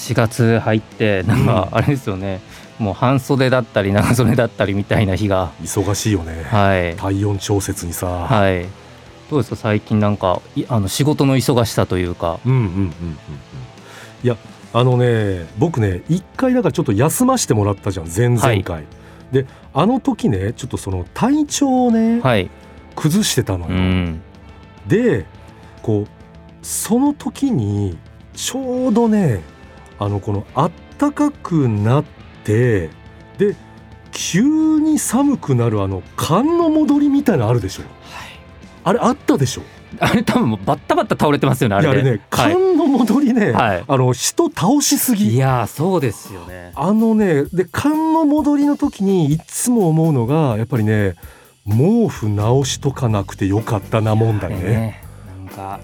4月入ってなんかあれですよね、うん、もう半袖だったり長袖だったりみたいな日が。忙しいよね。はい。体温調節にさ。はい。どうですか？最近なんかあの仕事の忙しさというか。うんうんうんうんうん。いやあのね僕ね一回だからちょっと休ませてもらったじゃん前々回、はい、であの時ねちょっとその体調をね、はい、崩してたのよ、うん、でこうその時にちょうどねあのこのあったかくなってで急に寒くなるあの寒の戻りみたいなのあるでしょ、はい、あれあったでしょ？あれ多分バッタバッタ倒れてますよねあれね。ね寒の戻りね、はい、あの人倒しすぎ。いやそうですよね。あのねで寒の戻りの時にいつも思うのがやっぱりね毛布直しとかなくてよかったなもんだね。ねなんか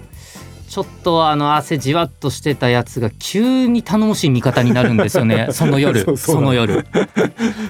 ちょっとあの汗じわっとしてたやつが急に頼もしい味方になるんですよね。その夜。その。夜。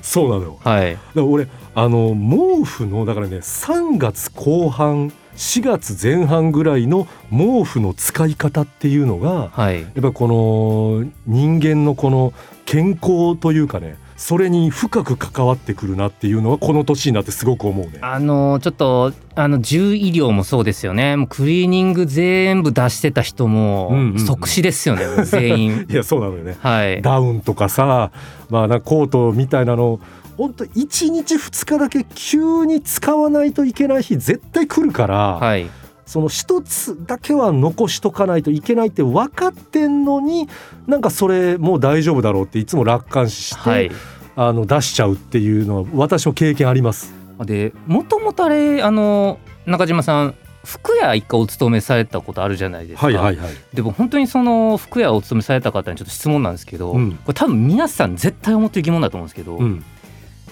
そうなの。よ、はい、だから俺あの毛布のだからね3月後半4月前半ぐらいの毛布の使い方っていうのが、はい、やっぱこの人間のこの健康というかねそれに深く関わってくるなっていうのはこの年になってすごく思うね。あのちょっとあの獣医療もそうですよね。もうクリーニング全部出してた人も即死ですよね、うんうん、全員。いやそうなのよね、はい、ダウンとかさ、まあ、なコートみたいなの本当1日2日だけ急に使わないといけない日絶対来るから、はい、その一つだけは残しとかないといけないって分かってんのになんかそれもう大丈夫だろうっていつも楽観視して、はい、あの出しちゃうっていうのは私も経験あります。でもともとあれあの中島さん服屋一回お勤めされたことあるじゃないですか。はいはいはい、でも本当にその服屋をお勤めされた方にちょっと質問なんですけど、うん、これ多分皆さん絶対思ってる疑問だと思うんですけど、うん。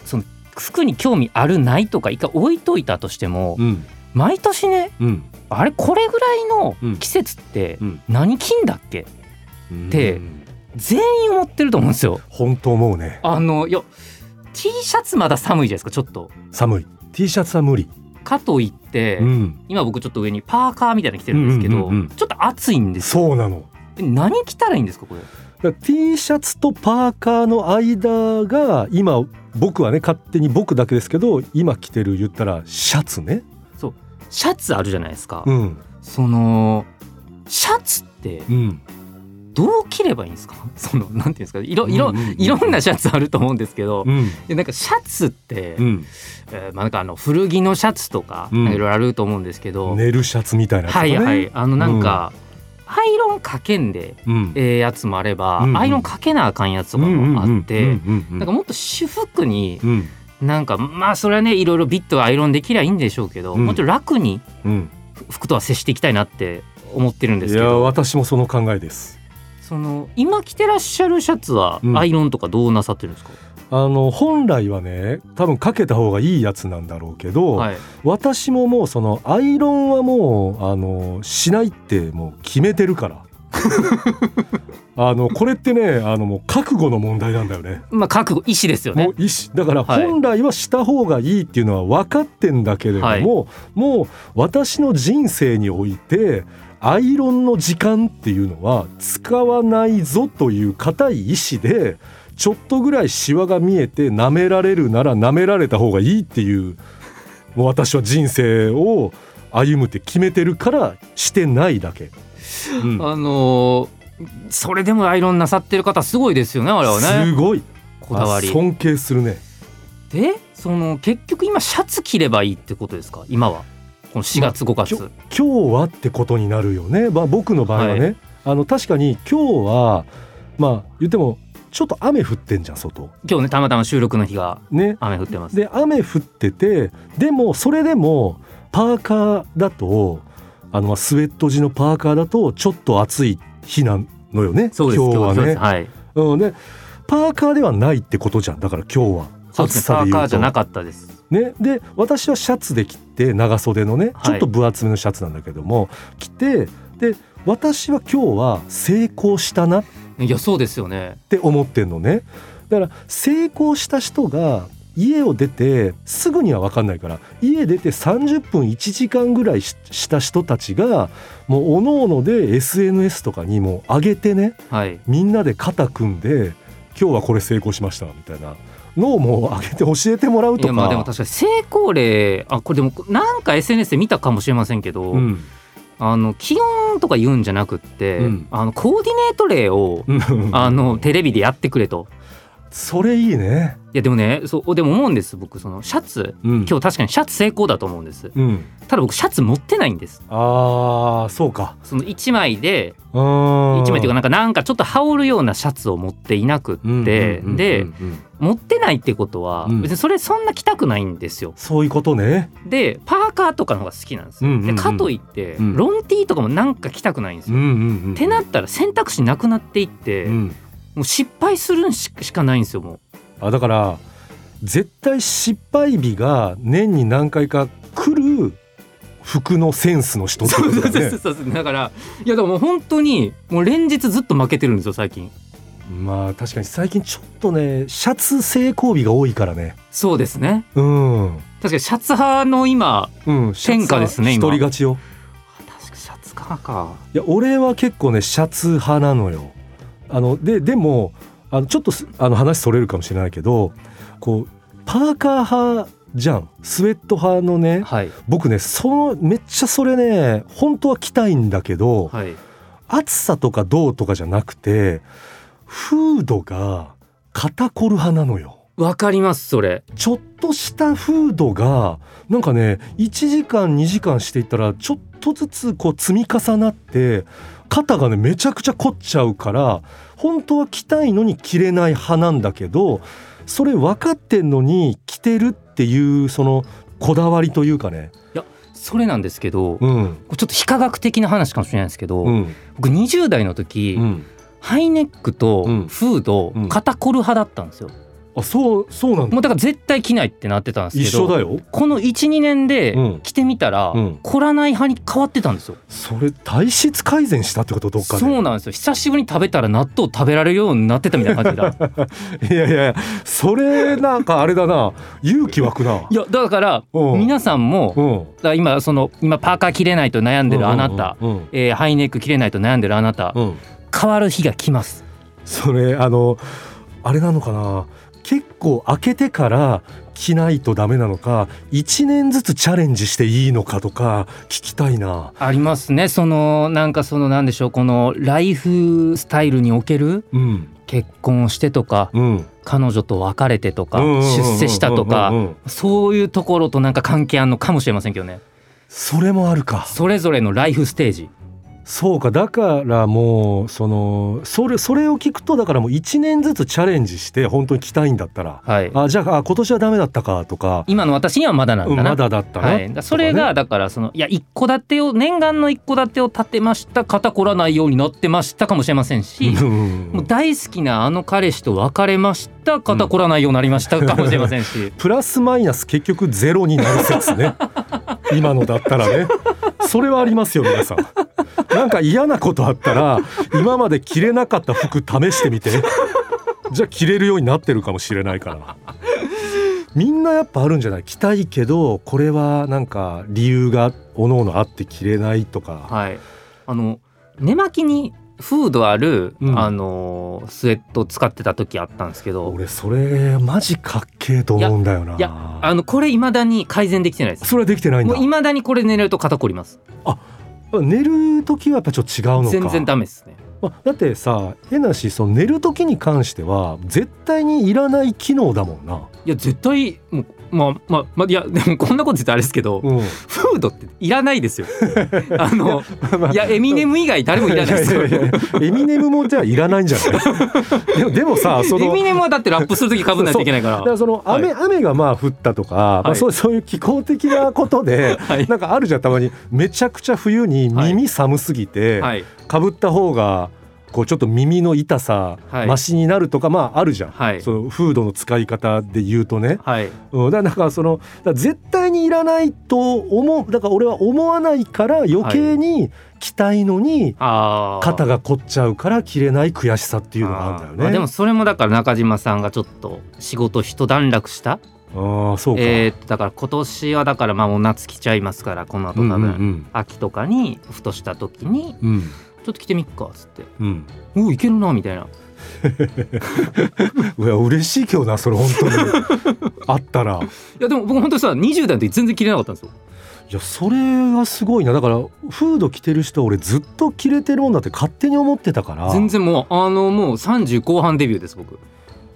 その服に興味あるないとか一回置いといたとしても、うん、毎年ね、うん、あれこれぐらいの季節って何金だっけ、って全員思ってると思うんですよ。本当思うね。あのいや T シャツまだ寒いじゃないですかちょっと。寒い。T シャツは無理。かといって、うん、今僕ちょっと上にパーカーみたいなの着てるんですけど、うんうんうんうん、ちょっと暑いんですよ。そうなの。何着たらいいんですかこれ？T シャツとパーカーの間が今僕はね勝手に僕だけですけど今着てる言ったらシャツねシャツあるじゃないですか、うん、そのシャツって、どう着ればいいんですか？そのなんていうんですか？いろいろ、いろんなシャツあると思うんですけど、うん、でなんかシャツって、うん、えー、まあ、なんかあの古着のシャツとかいろいろあると思うんですけど、寝るシャツみたいな、ね、はいはい。あのなんか、アイロンかけんで、ええやつもあれば、うんうん、アイロンかけなあかんやつとかもあってなんかもっと主服に、うん、なんかまあそれはねいろいろビットアイロンできりゃいいんでしょうけど、うん、もちろん楽に服とは接していきたいなって思ってるんですけど。いや私もその考えです。その今着てらっしゃるシャツはアイロンとかどうなさってるんですか、うん、あの本来はね多分かけた方がいいやつなんだろうけど、はい、私ももうそのアイロンはもうあのしないってもう決めてるから。あのこれってねあのもう覚悟の問題なんだよね。まあ覚悟意思ですよね。意思だから本来はした方がいいっていうのは分かってんだけれども、はい、もう私の人生においてアイロンの時間っていうのは使わないぞという固い意志でちょっとぐらいシワが見えて舐められるなら舐められた方がいいっていうもう私は人生を歩むって決めてるからしてないだけ。うん、あのー、それでもアイロンなさってる方すごいですよねあれはね。すごい。こだわり。尊敬するね。でその結局今シャツ着ればいいってことですか？今は。この4月5月、まあ、今日はってことになるよね、まあ、僕の場合はね、はい、あの確かに今日はまあ言ってもちょっと雨降ってんじゃん外。今日ねたまたま収録の日が雨降ってます、ね、で雨降っててでもそれでもパーカーだとあのスウェット地のパーカーだとちょっと暑い日なのよね。今日はね。はい。うん、でパーカーではないってことじゃん。だから今日は。暑さでいうと、ね、じゃなかったです。ね、で私はシャツで着て長袖のねちょっと分厚めのシャツなんだけども、はい、着てで私は今日は成功したないやそうですよね。って思ってんのね。だから成功した人が家を出てすぐには分かんないから家出て30分1時間ぐらいした人たちがもうおのおので SNS とかにも上げてね、はい、みんなで肩組んで今日はこれ成功しましたみたいなのをもう上げて教えてもらうとか。まあでも確かに成功例あこれでもなんか SNS で見たかもしれませんけど、うん、あの気温とか言うんじゃなくって、うん、あのコーディネート例をあのテレビでやってくれと。それいいね。いやでもねそうでも思うんです僕。そのシャツ、うん、今日確かにシャツ成功だと思うんです、うん、ただ僕シャツ持ってないんです。ああそうか。その1枚で1枚っていうかなんかなんかちょっと羽織るようなシャツを持っていなくって。で持ってないってことは別にそれそんな着たくないんですよ、そういうことね。でパーカーとかの方が好きなんですよ、でかといってロンティーとかもなんか着たくないんですよ、ってなったら選択肢なくなっていって、うんもう失敗するしかないんですよもう。あだから絶対失敗日が年に何回か来る服のセンスの人ってことだね。そうそうだからいやでも本当にもう連日ずっと負けてるんですよ最近。まあ確かに最近ちょっとねシャツ成功日が多いからね。そうですね。うん。確かにシャツ派の今、うん、天下ですね一人勝ちよ。確かシャツ派か。いや俺は結構ねシャツ派なのよあのででもあのちょっとあの話それるかもしれないけどこうパーカー派じゃん。スウェット派のね、はい、僕ねそのめっちゃそれね本当は着たいんだけど、はい、暑さとかどうとかじゃなくてフードが肩こる派なのよ。わかりますそれ。ちょっとしたフードがなんかね1時間2時間していったらちょっとずつこう積み重なって肩がねめちゃくちゃ凝っちゃうから本当は着たいのに着れない派なんだけどそれ分かってんのに着てるっていうそのこだわりというかね。いやそれなんですけど、うん、ちょっと非科学的な話かもしれないですけど、うん、僕20代の時、うん、ハイネックとフード、肩こる派だったんですよ。あそうそうなんもうだから絶対着ないってなってたんですけど一緒だよ。この12年で着てみたら、うん、凝らない派に変わってたんですよ。それ体質改善したってことどっかで。そうなんですよ。久しぶりに食べたら納豆食べられるようになってたみたいな感じだ。いやいやそれなんかあれだな。勇気湧くな。いやだから皆さんもだ今その今パーカー着れないと悩んでるあなた、うんうん、えー、ハイネック着れないと悩んでるあなた、うん、変わる日が来ます。それあのあれなのかな結構開けてから着ないとダメなのか1年ずつチャレンジしていいのかとか聞きたいな。ありますね。そのなんかそのなんでしょう。このライフスタイルにおける、うん、結婚をしてとか、うん、彼女と別れてとか、出世したとか、そういうところとなんか関係あるのかもしれませんけどね。それもあるか。それぞれのライフステージそうかだからもうそのそれそれを聞くとだからもう1年ずつチャレンジして本当に来たいんだったら、はい、あじゃあ今年はダメだったかとか。今の私にはまだなんだな、うん、まだだったな、はい、それがだからそのいや一戸建てを念願の一戸建てを建てました肩こらないようになってましたかもしれませんしもう大好きなあの彼氏と別れました肩こらないようになりましたかもしれませんし、うん、プラスマイナス結局ゼロになる説ね。今のだったらね。それはありますよ皆さん。なんか嫌なことあったら今まで着れなかった服試してみて。じゃあ着れるようになってるかもしれないから。みんなやっぱあるんじゃない？着たいけどこれはなんか理由がおのおのあって着れないとか。はい、あの寝巻きにフードある、うん、あのスウェット使ってた時あったんですけど。俺それマジかっけえと思うんだよな。いやあのこれいまだに改善できてないです。それはできてないんだ。いまだにこれ寝れると肩こります。あ寝る時はやっぱちょっと違うのか。全然ダメですね。だってさ変なしその寝る時に関しては絶対にいらない機能だもんな。いや絶対もうまあまあまあいやでもこんなこと言ってあれですけど、うん、フードっていらないですよ。あの、まあ、いやエミネム以外誰もいらないですよ。エミネムもじゃあいらないんじゃない？でもでもさそのエミネムはだってラップする時かぶんないといけないから。だからその雨、はい、雨がまあ降ったとか、はい、まあ、そうそういう気候的なことで、はい、なんかあるじゃんたまに。めちゃくちゃ冬に耳寒すぎて、はい、かぶった方がこうちょっと耳の痛さ、はい、マシになるとかまああるじゃん、はい、そのフードの使い方で言うとね、はい、うん、だからその絶対にいらないと思うだから俺は思わないから余計に着たいのに肩が凝っちゃうから着れない悔しさっていうのがあるんだよね。まあ、でもそれもだから中島さんがちょっと仕事一段落した？あそうか、えー、だから今年はだからまあもう夏来ちゃいますからこの後多分、秋とかにふとした時に、うん、ちょっと着てみっかっつって、うん、おいけるなみたいな。いや嬉しいけどなそれ本当に。あったら。いやでも僕本当にさ20代の時全然着れなかったんですよ。いやそれがすごいな。だからフード着てる人俺ずっと着れてるもんだって勝手に思ってたから。全然もうあのもう30後半デビューです僕。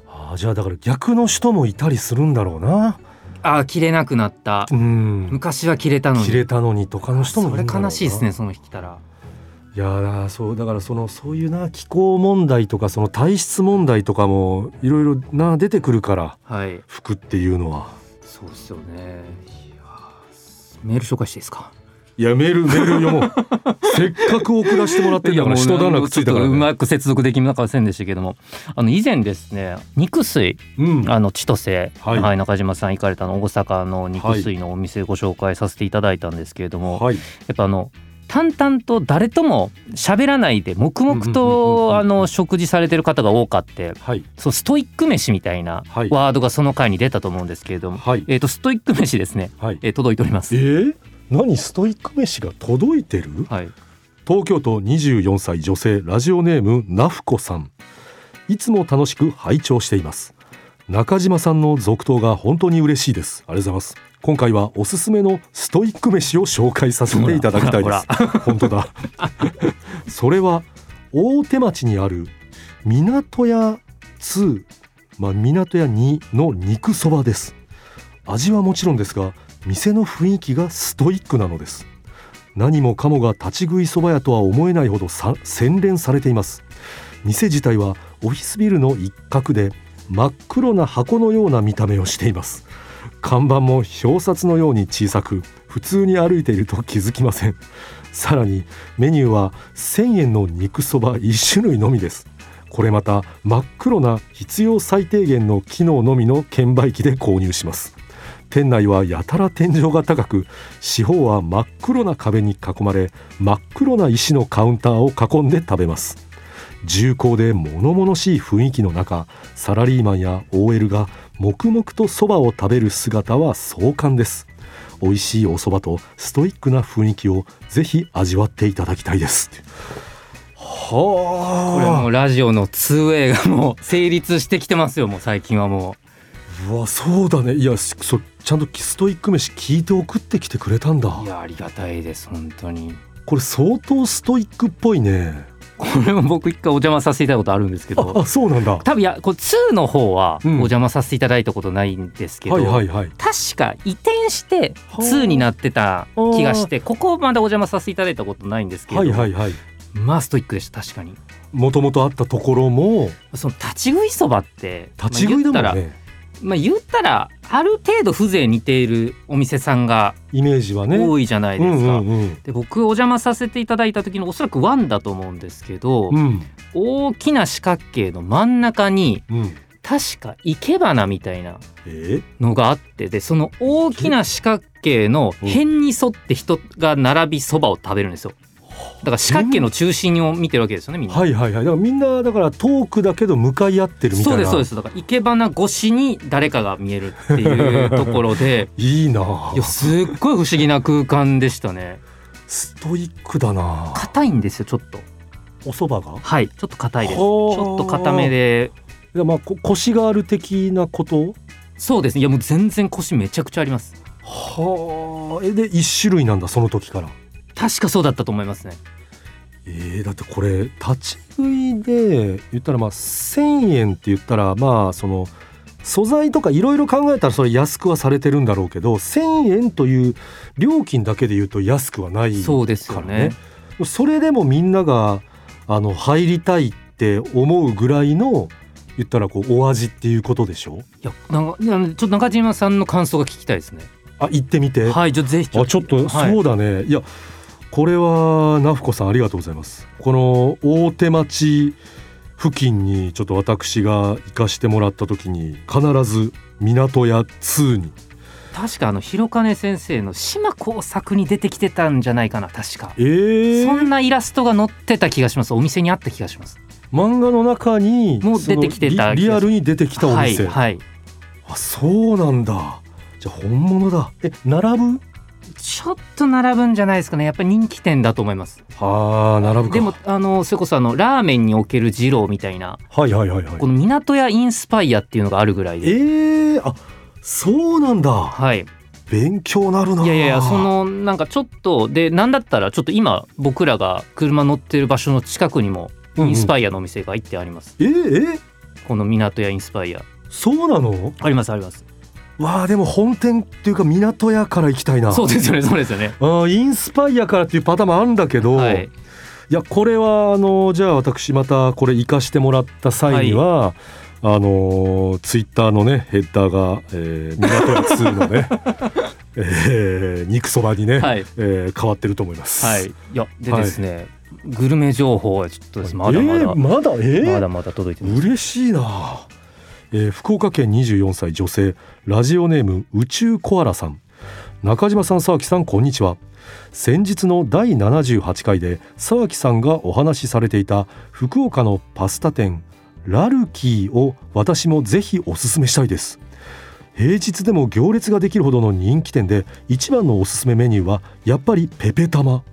あじゃあだから逆の人もいたりするんだろうな。あ着れなくなった、うん、昔は着れたのに。着れたのにとかの人もそれ悲しいですねその日来たらいやそうだからそのそういうな気候問題とかその体質問題とかもいろいろな出てくるから、はい、服っていうのは。そうですよね。メール紹介していいですか？いやメールメール読もう。せっかく送らせてもらってんだから一段落ついたから、ね、うまく接続できなかったせんでしたけども。あの以前ですね肉水、うん、あの千歳、はい、はい、中島さん行かれたの大阪の肉水のお店ご紹介させていただいたんですけれども、はい、やっぱあの淡々と誰とも喋らないで黙々とあの食事されてる方が多かって、はい、そうストイック飯みたいなワードがその回に出たと思うんですけれども、はい、えー、とストイック飯ですね、はい、えー、届いております。えー？何ストイック飯が届いてる、はい、東京都24歳女性ラジオネームナフコさん。いつも楽しく拝聴しています。中島さんの続投が本当に嬉しいです。ありがとうございます今回はおすすめのストイック飯を紹介させていただきたいです。本当だ。それは大手町にある港屋2まあ港屋2の肉そばです。味はもちろんですが店の雰囲気がストイックなのです。何もかもが立ち食いそば屋とは思えないほど洗練されています。店自体はオフィスビルの一角で真っ黒な箱のような見た目をしています看板も表札のように小さく普通に歩いていると気づきません。さらにメニューは1000円の肉そば1種類のみです。これまた真っ黒な必要最低限の機能のみの券売機で購入します。店内はやたら天井が高く四方は真っ黒な壁に囲まれ真っ黒な石のカウンターを囲んで食べます。重厚で物々しい雰囲気の中サラリーマンや OL が黙々とそばを食べる姿は壮観です。美味しいお蕎麦とストイックな雰囲気をぜひ味わっていただきたいです。はあ。これもうラジオの 2way がもう成立してきてますよもう最近はもう。うわそうだね。いやそちゃんとストイック飯聞いて送ってきてくれたんだ。いやありがたいです本当に。これ相当ストイックっぽいねこれも僕一回お邪魔させていただいたことあるんですけどあそうなんだ。多分いやこれ2の方はお邪魔させていただいたことないんですけど、うんはいはいはい、確か移転して2になってた気がしてここまだお邪魔させていただいたことないんですけど、はいはいはい、まあストイックでした確かに。もともとあったところもその立ち食いそばって立ち食いだもんね、まあ、言ったらある程度風情似ているお店さんがイメージはね。多いじゃないですか。で僕お邪魔させていただいた時のおそらくワンだと思うんですけど、うん、大きな四角形の真ん中に、うん、確か生け花みたいなのがあってでその大きな四角形の辺に沿って人が並びそばを食べるんですよ。だから四角形の中心を見てるわけですよねみんな。はいはいはい。だからみんなだからトークだけど向かい合ってるみたいな。そうですそうです。だから生け花越しに誰かが見えるっていうところで。いいな。いやすっごい不思議な空間でしたね。ストイックだな。硬いんですよちょっと。お蕎麦が？はいちょっと硬いです。ちょっと硬めで。いやまあ腰がある的なこと？そうですね。いやもう全然腰めちゃくちゃあります。はあ。えで一種類なんだその時から。確かそうだったと思いますね。えー、だってこれ立ち食いで言ったらまあ1,000円って言ったらまあその素材とかいろいろ考えたらそれ安くはされてるんだろうけど1,000円という料金だけで言うと安くはないからね。そうですよねそれでもみんながあの入りたいって思うぐらいの言ったらこうお味っていうことでしょ？いやなんかちょっと中島さんの感想が聞きたいですね。あ行ってみて。はいじゃぜひあちょっと、そうだね、い、やこれはナフコさんありがとうございます。この大手町付近にちょっと私が行かしてもらった時に必ず港屋2に。確かあの広金先生の島工作に出てきてたんじゃないかな確か、えー、そんなイラストが載ってた気がします。お店にあった気がします。漫画の中にもう出てきてたリアルに出てきたお店、はい、はい、あそうなんだ。じゃあ本物だ。え並ぶ？ちょっと並ぶんじゃないですかね。やっぱり人気店だと思います。ああ並ぶでもあのそれこそあのラーメンにおける二郎みたいなはいはいはいはい。この港屋インスパイアっていうのがあるぐらいで。ええー、あそうなんだ。はい。勉強なるな。いやいやそのなんかちょっとでなんだったらちょっと今僕らが車乗ってる場所の近くにもインスパイアのお店が行ってあります、うんうん、えー、えこの港屋インスパイア。そうなの？ありますありますわあでも本店っていうか港屋から行きたいな。そうですよねそうですよね。あインスパイアからっていうパターンもあるんだけど、はい、いやこれはあのじゃあ私またこれ行かしてもらった際には、はい。あのツイッターのねヘッダーが、えー、港屋2のね えー、肉そばにね、はい、えー、変わってると思います。はい、いやでですね、はい、グルメ情報はちょっとまだまだ、えー、まだ、えー、まだまだ届いてます。嬉しいな。えー、福岡県24歳女性ラジオネーム宇宙コアラさん。中島さん沢木さんこんにちは。先日の第78回で沢木さんがお話しされていた福岡のパスタ店ラルキーを私もぜひおすすめしたいです。平日でも行列ができるほどの人気店で一番のおすすめメニューはやっぱりペペ玉。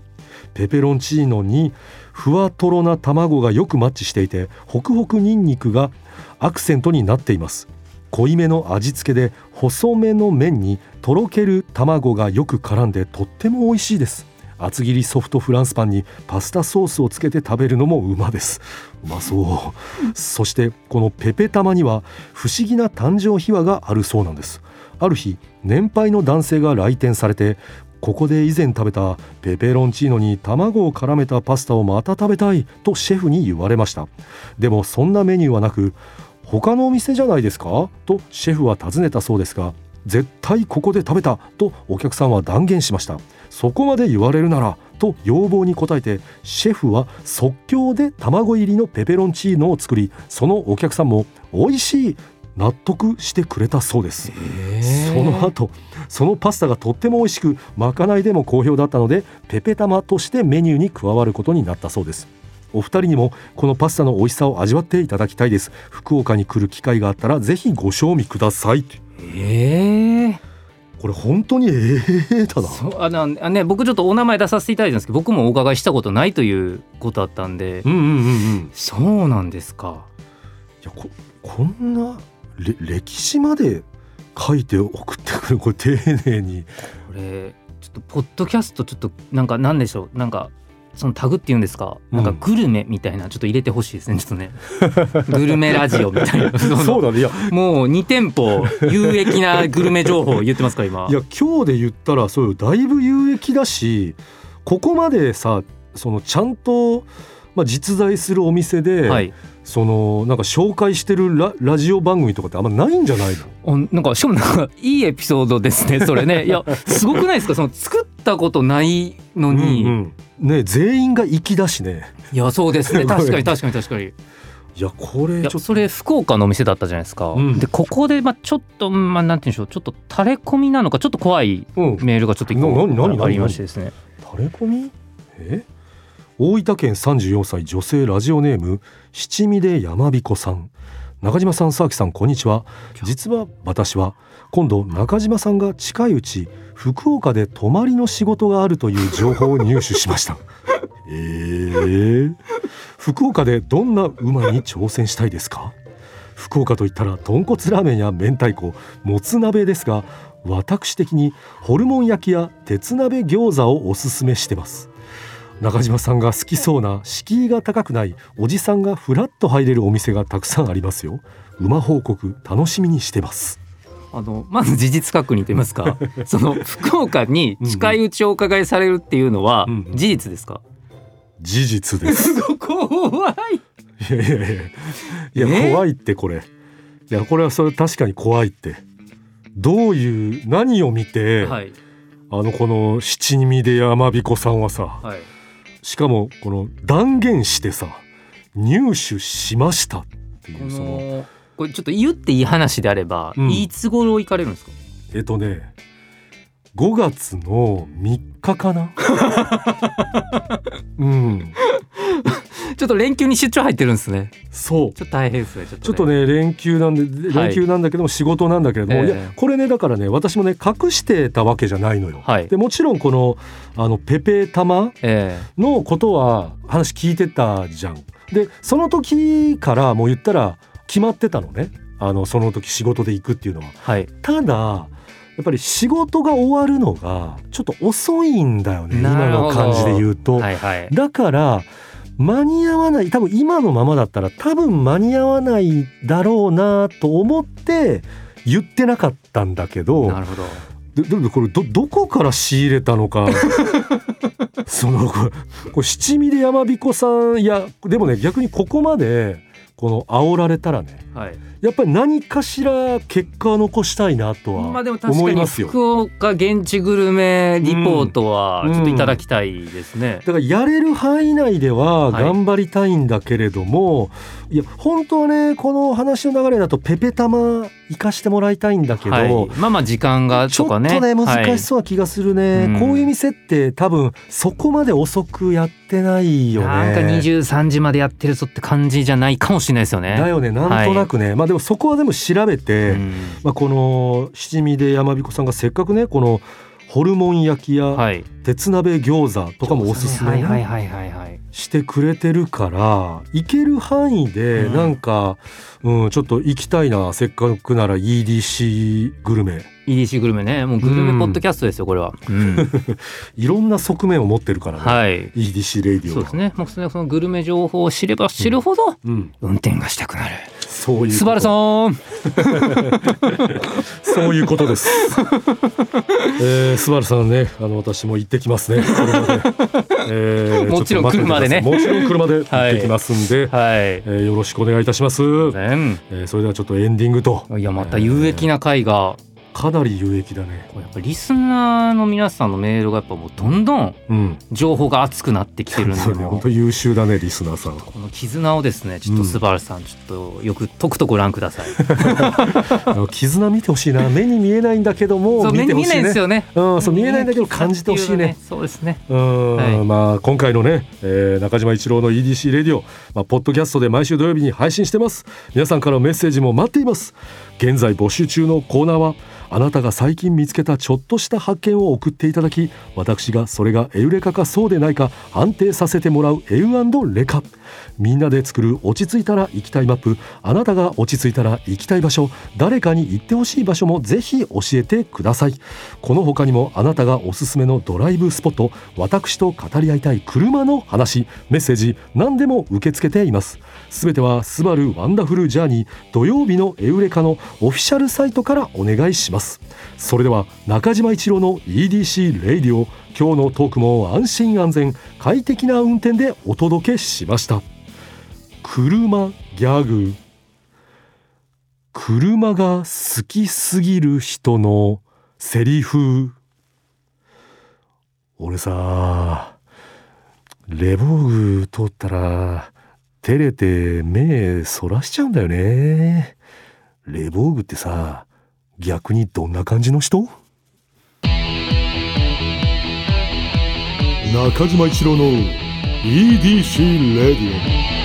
ペペロンチーノにふわとろな卵がよくマッチしていてホクホクニンニクがアクセントになっています。濃いめの味付けで細めの麺にとろける卵がよく絡んでとっても美味しいです。厚切りソフトフランスパンにパスタソースをつけて食べるのもうまです。うまそう。そしてこのペペ玉には不思議な誕生秘話があるそうなんです。ある日年配の男性が来店されてここで以前食べたペペロンチーノに卵を絡めたパスタをまた食べたいとシェフに言われました。でもそんなメニューはなく他のお店じゃないですか？とシェフは尋ねたそうですが絶対ここで食べたとお客さんは断言しました。そこまで言われるならと要望に応えてシェフは即興で卵入りのペペロンチーノを作りそのお客さんも美味しい納得してくれたそうです。その後そのパスタがとっても美味しくまかないでも好評だったのでペペ玉としてメニューに加わることになったそうです。お二人にもこのパスタの美味しさを味わっていただきたいです。福岡に来る機会があったらぜひご賞味ください。えー、これ本当にええだな。そうあのね僕ちょっとお名前出させていただいたんですけど僕もお伺いしたことないということだったんで。うんうんうんうん。そうなんですか。いやここんな歴史まで書いて送ってくるこれ丁寧に。これちょっとポッドキャストちょっとなんかなんでしょうなんかそのタグっていうんですか、なんかグルメみたいなちょっと入れてほしいですねちょっとね。グルメラジオみたいな。そうだね。いや。もう2店舗有益なグルメ情報言ってますか今？いや今日で言ったらそうだいぶ有益だしここまでさそのちゃんと、まあ、実在するお店で、はいそのなんか紹介してるララジオ番組とかってあんまないんじゃないの？なんかしかもなんかいいエピソードですね それね。いやすごくないですか？その作ったことないのに、うんうん。ね全員が粋だしね。いやそうですね。確かに確かに確かに。いやこれそれ福岡のお店だったじゃないですか、うん、でここでまあちょっとまあなんて言うんでしょう。ちょっと垂れ込みなのかちょっと怖いメールがちょっと一個ありましてですね。垂れ込み？え？大分県34歳女性ラジオネーム七味で山彦さん。中島さん沢木さんこんにちは。実は私は今度中島さんが近いうち福岡で泊まりの仕事があるという情報を入手しました。えー、福岡でどんな馬に挑戦したいですか？福岡といったら豚骨ラーメンや明太子もつ鍋ですが私的にホルモン焼きや鉄鍋餃子をおすすめしてます中島さんが好きそうな敷居が高くないおじさんがフラッと入れるお店がたくさんありますよ。馬報告楽しみにしてます。あのまず事実確認と言いますか その福岡に近いうちお伺いされるっていうのは事実ですか、事実です。怖い。いやいやいやいや怖いってこれ。いやこれはそれ確かに怖いって。どういう何を見て、はい。あのこの七味で山彦さんはさ、はい、しかもこの断言してさ入手しましたっていうそのこれちょっと言っていい話であれば、うん、いつ頃行かれるんですか？えっとね5月の3日かな？うんちょっと連休に出張入ってるんですね。そう。ちょっと大変ですねちょっとね。とね連休なんで連休なんだけども仕事なんだけれども、はい、いやこれねだからね私もね隠してたわけじゃないのよ、はい、でもちろんこのあのペペ玉のことは話聞いてたじゃん。でその時からもう言ったら決まってたのね。あのその時仕事で行くっていうのは、はい、ただやっぱり仕事が終わるのがちょっと遅いんだよね今の感じで言うと、はいはい、だから間に合わない多分今のままだったら多分間に合わないだろうなと思って言ってなかったんだけどなるほど。でこれどどこから仕入れたのか。そのこれ七味で山彦さんいやでもね逆にここまでこの煽られたらね、はい、やっぱり何かしら結果を残したいなとは思いますよ。福岡現地グルメリポートはちょっといただきたいですね。うんうん、だからやれる範囲内では頑張りたいんだけれども、はい、いや本当はねこの話の流れだとペペ玉行かしてもらいたいんだけど、はい、まあまあ時間がとかね。ちょっとね難しそうな気がするね、はい、こういう店って多分そこまで遅くやってないよね。なんか23時までやってるぞって感じじゃないかもしれないですよね。だよね。なんとなくね、はい、まあでもそこはでも調べて、うん、まあ、この七味で山彦さんがせっかくねこのホルモン焼きや鉄鍋餃子とかもおすすめしてくれてるから行ける範囲でなんか、うん、ちょっと行きたいなせっかくなら EDC グルメ。EDC グルメね。もうグルメポッドキャストですよこれは、うん、いろんな側面を持ってるからね、はい、EDC レイディオそうですね。もうそのグルメ情報を知れば知るほど、うん、運転がしたくなるそういうスバルさん そういうことです。えー、スバルさんね、あの私も行ってきますね。えー、もちろん車でね。もちろん車で 行ってきますんで、はい、えー、よろしくお願いいたします。ね、えー、それではちょっとエンディングと。いやまた有益な回がかなり有益だね。やっぱリスナーの皆さんのメールがやっぱもうどんどん情報が熱くなってきてるんで、うん、本当優秀だねリスナーさん。この絆をですねちょっとスバルさん、ちょっとよくとくとご覧ください。絆見てほしいな。目に見えないんだけども見てほしい、ね、見えないですよね。うんそう見えないんだけど感じてほしいね、ね、そうですね。うん、はい、まあ今回のね、えー、中島一郎の EDC レディオまあポッドキャストで毎週土曜日に配信してます。皆さんからのメッセージも待っています現在募集中のコーナーはあなたが最近見つけたちょっとした発見を送っていただき私がそれがエウレカかそうでないか判定させてもらうエウレカ。みんなで作る落ち着いたら行きたいマップあなたが落ち着いたら行きたい場所誰かに行ってほしい場所もぜひ教えてください。この他にもあなたがおすすめのドライブスポット私と語り合いたい車の話メッセージ何でも受け付けています。すべてはスバルワンダフルジャーニー土曜日のエウレカのオフィシャルサイトからお願いします。それでは中島一郎の EDC レイディオ今日のトークも安心安全快適な運転でお届けしました。車ギャグ。車が好きすぎる人のセリフ。俺さレボーグ通ったら照れて目そらしちゃうんだよね。レボーグってさ逆にどんな感じの人？中島一郎の EDC レディオ